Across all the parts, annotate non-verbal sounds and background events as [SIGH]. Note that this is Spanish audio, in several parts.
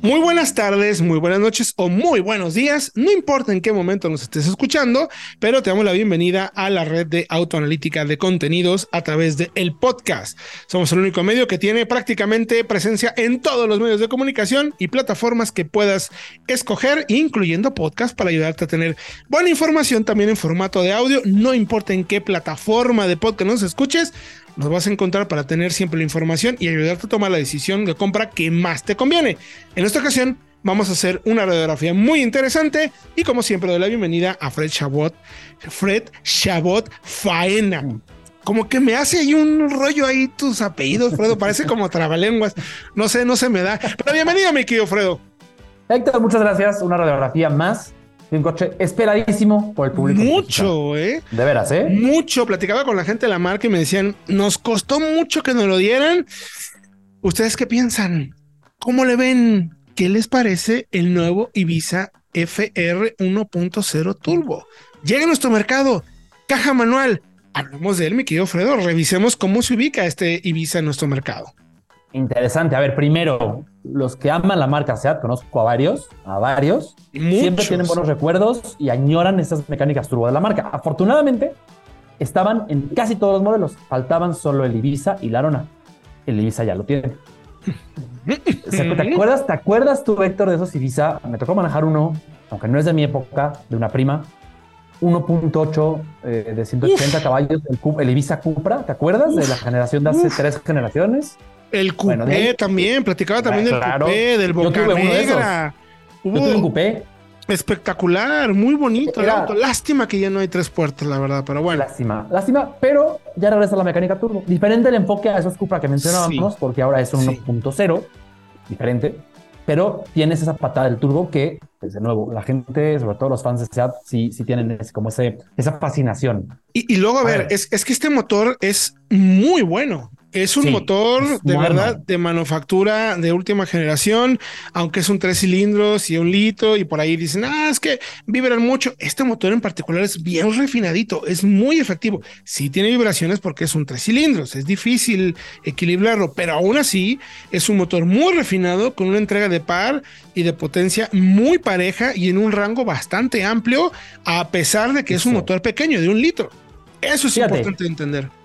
Muy buenas tardes, muy buenas noches o muy buenos días, no importa en qué momento nos estés escuchando, pero te damos la bienvenida a la red de autoanalítica de contenidos a través de el podcast. Somos el único medio que tiene prácticamente presencia en todos los medios de comunicación y plataformas que puedas escoger, incluyendo podcast para ayudarte a tener buena información también en formato de audio, no importa en qué plataforma de podcast nos escuches, nos vas a encontrar para tener siempre la información y ayudarte a tomar la decisión de compra que más te conviene. En esta ocasión vamos a hacer una radiografía muy interesante y como siempre doy la bienvenida a Fred Chabot, Fred Chabot Faena. Como que me hace ahí un rollo ahí tus apellidos, Fredo, parece como trabalenguas. No sé, no se me da. Pero bienvenido, mi querido Fredo. Héctor, muchas gracias. Una radiografía más un coche esperadísimo por el público. Mucho, ¿eh? De veras, ¿eh? Mucho. Platicaba con la gente de la marca y me decían, nos costó mucho que nos lo dieran. ¿Ustedes qué piensan? ¿Cómo le ven? ¿Qué les parece el nuevo Ibiza FR 1.0 Turbo? Llega a nuestro mercado, caja manual. Hablamos de él, mi querido Fredo. Revisemos cómo se ubica este Ibiza en nuestro mercado. Interesante. A ver, primero, los que aman la marca SEAT, conozco a varios, a varios, siempre tienen buenos recuerdos y añoran esas mecánicas turbo de la marca. Afortunadamente, estaban en casi todos los modelos. Faltaban solo el Ibiza y la Arona. El Ibiza ya lo tiene. ¿Te [LAUGHS] acuerdas, ¿Te acuerdas tú, Héctor, de esos Ibiza? Me tocó manejar uno, aunque no es de mi época, de una prima. 1.8 eh, de 180 caballos, el, el, Ibiza Cupra. ¿Te acuerdas de la generación de hace tres generaciones? El coupé también, platicaba también del coupé, del Boca Negra. Yo tuve un coupé. Espectacular, muy bonito el auto. Lástima que ya no hay tres puertas, la verdad, pero bueno. Lástima, lástima, pero ya regresa la mecánica turbo. Diferente el enfoque a esos Cupra que mencionábamos, porque ahora es un 1.0, diferente, pero tienes esa patada del turbo que, pues de nuevo, la gente, sobre todo los fans de SEAT, sí, sí tienen como ese, esa fascinación. Y, luego, a, ver, Es, es que este motor es muy bueno. Es un motor de verdad de manufactura de última generación, aunque es un tres cilindros y un litro y por ahí dicen, ah, es que vibran mucho. Este motor en particular es bien refinadito, es muy efectivo. Sí tiene vibraciones porque es un tres cilindros, es difícil equilibrarlo, pero aún así es un motor muy refinado con una entrega de par y de potencia muy pareja y en un rango bastante amplio, a pesar de que es un motor pequeño de un litro. Eso es importante entender.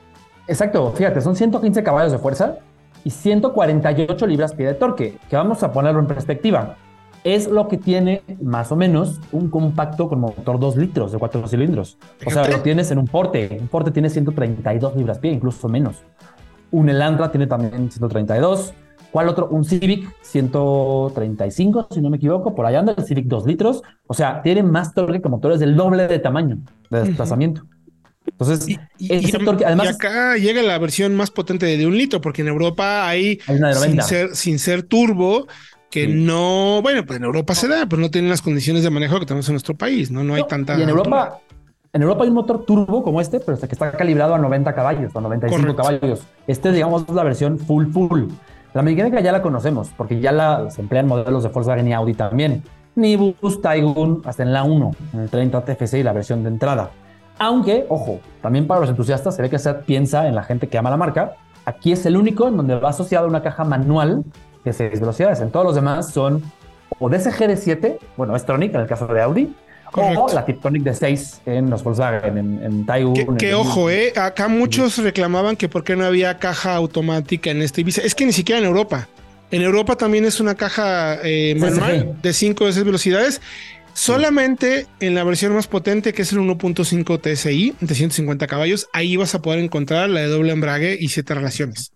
Exacto, fíjate, son 115 caballos de fuerza y 148 libras-pie de torque, que vamos a ponerlo en perspectiva. Es lo que tiene más o menos un compacto con motor 2 litros de 4 cilindros. O sea, lo tienes en un porte. Un porte tiene 132 libras-pie, incluso menos. Un Elantra tiene también 132. ¿Cuál otro? Un Civic 135, si no me equivoco. Por allá anda el Civic 2 litros. O sea, tiene más torque que motores del doble de tamaño de desplazamiento. Entonces, y, además, acá llega la versión más potente de un litro, porque en Europa hay, sin, ser, sin ser turbo, que no, bueno, pues en Europa se da, pero no tienen las condiciones de manejo que tenemos en nuestro país, ¿no? No hay tanta. Y en Europa, en Europa hay un motor turbo como este, pero este que está calibrado a 90 caballos o 95 caballos. Este, digamos, es la versión full full. La mecánica ya la conocemos, porque ya la se emplean modelos de Volkswagen y Audi también. Nibus, Taigun, hasta en la 1, en el 30 TFC y la versión de entrada. Aunque, ojo, también para los entusiastas se ve que se piensa en la gente que ama la marca. Aquí es el único en donde va asociado una caja manual de 6 velocidades. En todos los demás son o DSG de 7, bueno, es Tronic en el caso de Audi, o la Tiptronic de 6 en los Volkswagen, en, en Taiwan. Que, ojo, eh, acá muchos reclamaban que por qué no había caja automática en este Ibiza. Es que ni siquiera en Europa. En Europa también es una caja eh, manual de 5 o 6 velocidades Solamente en la versión más potente, que es el 1.5 TSI de 150 caballos, ahí vas a poder encontrar la de doble embrague y siete relaciones.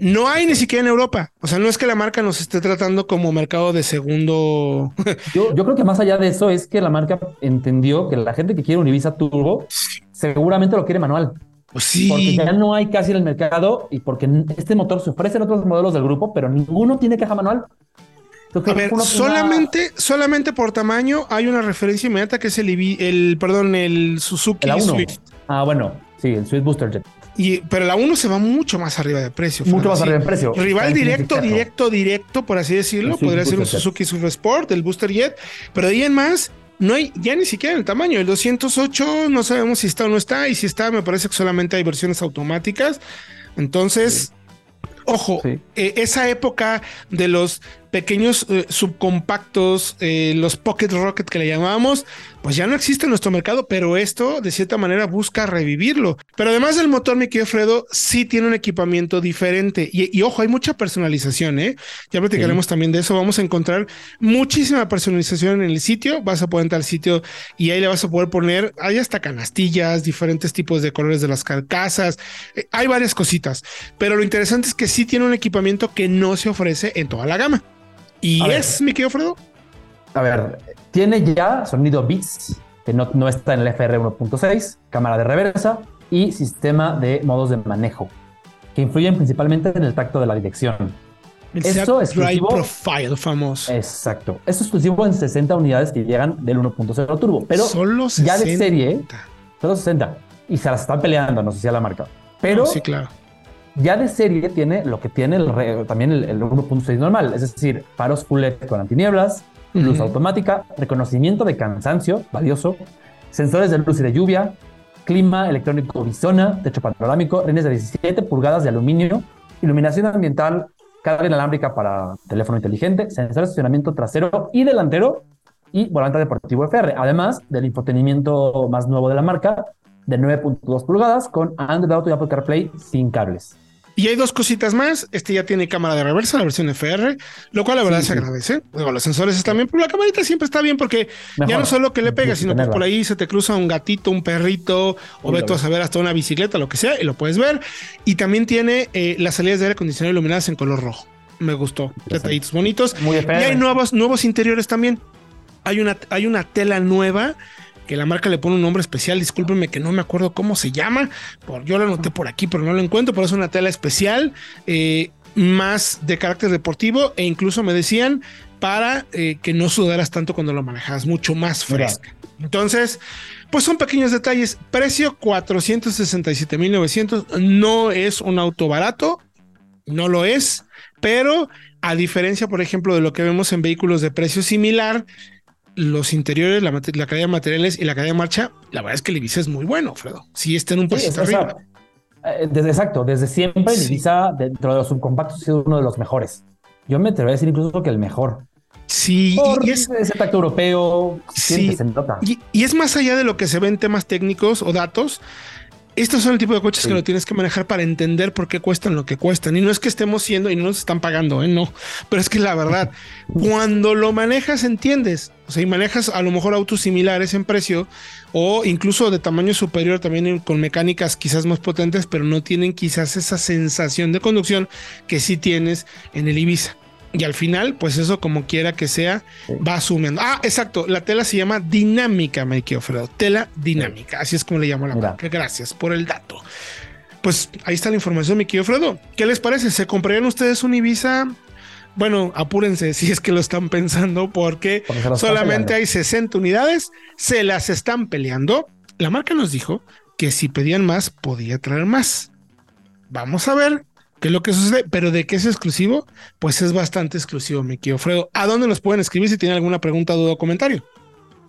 No hay ni siquiera en Europa. O sea, no es que la marca nos esté tratando como mercado de segundo. [LAUGHS] yo, creo que más allá de eso es que la marca entendió que la gente que quiere un Ibiza Turbo seguramente lo quiere manual. Pues sí. Porque ya no hay casi en el mercado y porque este motor se ofrece en otros modelos del grupo, pero ninguno tiene caja manual. A ver, solamente, solamente por tamaño hay una referencia inmediata que es el, el perdón, el Suzuki Swift. Ah, bueno, sí, el Swift Booster Jet. Y, pero la 1 se va mucho más arriba de precio. Mucho más arriba de precio. Rival directo, directo, directo, por así decirlo. Podría ser un Suzuki Super Sport, el Booster Jet. Pero de ahí en más, no hay ya ni siquiera el tamaño. El 208 no sabemos si está o no está. Y si está, me parece que solamente hay versiones automáticas. Entonces, ojo, eh, esa época de los pequeños eh, subcompactos, eh, los Pocket Rocket que le llamábamos, pues ya no existe en nuestro mercado, pero esto de cierta manera busca revivirlo. Pero además del motor, mi querido Fredo, sí tiene un equipamiento diferente. Y, ojo, hay mucha personalización, ¿eh? Ya platicaremos también de eso. Vamos a encontrar muchísima personalización en el sitio. Vas a poder entrar al sitio y ahí le vas a poder poner, hay hasta canastillas, diferentes tipos de colores de las carcasas. Eh, hay varias cositas. Pero lo interesante es que sí tiene un equipamiento que no se ofrece en toda la gama. ¿Y es, mi querido Fredo? A ver, tiene ya sonido Beats, que no, no está en el FR 1.6, cámara de reversa y sistema de modos de manejo, que influyen principalmente en el tacto de la dirección. Eso es exclusivo. Profile famoso. Exacto. Eso es exclusivo en 60 unidades que llegan del 1.0 turbo. Pero solo ya de serie, solo 60. Y se las están peleando, no sé si a la marca. Pero sí, claro. Ya de serie tiene lo que tiene también el, el 1.6 normal, es decir, faros full LED con antinieblas, luz automática, reconocimiento de cansancio, valioso, sensores de luz y de lluvia, clima electrónico bisona, techo panorámico, rines de 17 pulgadas de aluminio, iluminación ambiental, carga inalámbrica para teléfono inteligente, sensores de estacionamiento trasero y delantero y volante deportivo FR, además del infotenimiento más nuevo de la marca de 9.2 pulgadas con Android Auto y Apple CarPlay sin cables. Y hay dos cositas más. Este ya tiene cámara de reversa, la versión FR, lo cual la verdad se agradece. los sensores están bien, pero la camarita siempre está bien porque ya no solo que le pegas, sino que por ahí se te cruza un gatito, un perrito, o ve a saber hasta una bicicleta, lo que sea, y lo puedes ver. Y también tiene eh, las salidas de aire acondicionado iluminadas en color rojo. Me gustó. Detallitos bonitos. y hay nuevos, nuevos interiores también. Hay una, hay una tela nueva que la marca le pone un nombre especial. Discúlpenme que no me acuerdo cómo se llama. Por, yo lo anoté por aquí, pero no lo encuentro. Por eso es una tela especial, eh, más de carácter deportivo e incluso me decían para eh, que no sudaras tanto cuando lo manejas, mucho más fresca. Entonces, pues son pequeños detalles. Precio 467.900. No es un auto barato, no lo es, pero a diferencia, por ejemplo, de lo que vemos en vehículos de precio similar, los interiores, la, calidad de materiales y la calidad de marcha, la verdad es que el Ibiza es muy bueno, Fredo. Sí está en un pasito arriba. Eh, desde, exacto, desde siempre el Ibiza, dentro de los subcompactos, ha sido uno de los mejores. Yo me atrevería a decir incluso que el mejor. Sí, y es ese tacto europeo. Sí, se nota. y, es más allá de lo que se ve en temas técnicos o datos. Estos son el tipo de coches que lo tienes que manejar para entender por qué cuestan lo que cuestan. Y no es que estemos siendo y no nos están pagando, ¿eh? no. Pero es que la verdad, cuando lo manejas, entiendes. O sea, y manejas a lo mejor autos similares en precio o incluso de tamaño superior también con mecánicas quizás más potentes, pero no tienen quizás esa sensación de conducción que sí tienes en el Ibiza. Y al final, pues eso como quiera que sea, va asumiendo. Ah, exacto, la tela se llama dinámica, me Fredo. Tela dinámica, así es como le llamo la marca. Gracias por el dato. Pues ahí está la información, mi querido Fredo. ¿Qué les parece? ¿Se comprarían ustedes un Ibiza? Bueno, apúrense [LAUGHS] si es que lo están pensando, porque, solamente hay 60 unidades, se las están peleando. La marca nos dijo que si pedían más, podía traer más. Vamos a ver ¿Qué es lo que sucede? Pero de qué es exclusivo, pues es bastante exclusivo, mi querido Fredo. ¿A dónde nos pueden escribir si tienen alguna pregunta, duda o comentario?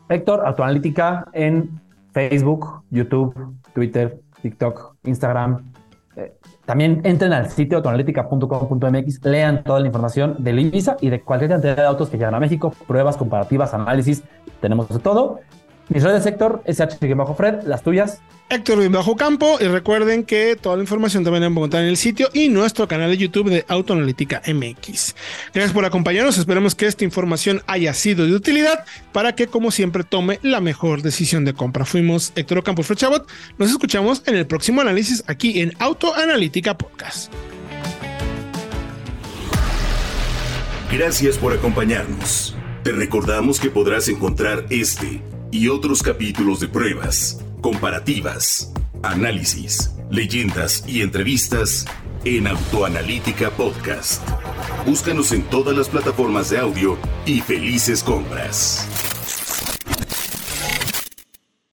Héctor, Autoanalítica en Facebook, YouTube, Twitter, TikTok, Instagram. Eh, también entren al sitio autoanalítica.com.mx, lean toda la información del Ibiza y de cualquier cantidad de autos que llegan a México, pruebas, comparativas, análisis, tenemos de todo. Mis redes, Héctor, SH-Fred, las tuyas. Héctor bajo campo y recuerden que toda la información también la encontrar en el sitio y nuestro canal de YouTube de Autoanalítica MX. Gracias por acompañarnos, esperemos que esta información haya sido de utilidad para que como siempre tome la mejor decisión de compra. Fuimos Héctor Ocampo Fred Chabot, nos escuchamos en el próximo análisis aquí en Autoanalítica Podcast. Gracias por acompañarnos. Te recordamos que podrás encontrar este y otros capítulos de pruebas comparativas, análisis, leyendas y entrevistas en Autoanalítica Podcast. Búscanos en todas las plataformas de audio y felices compras.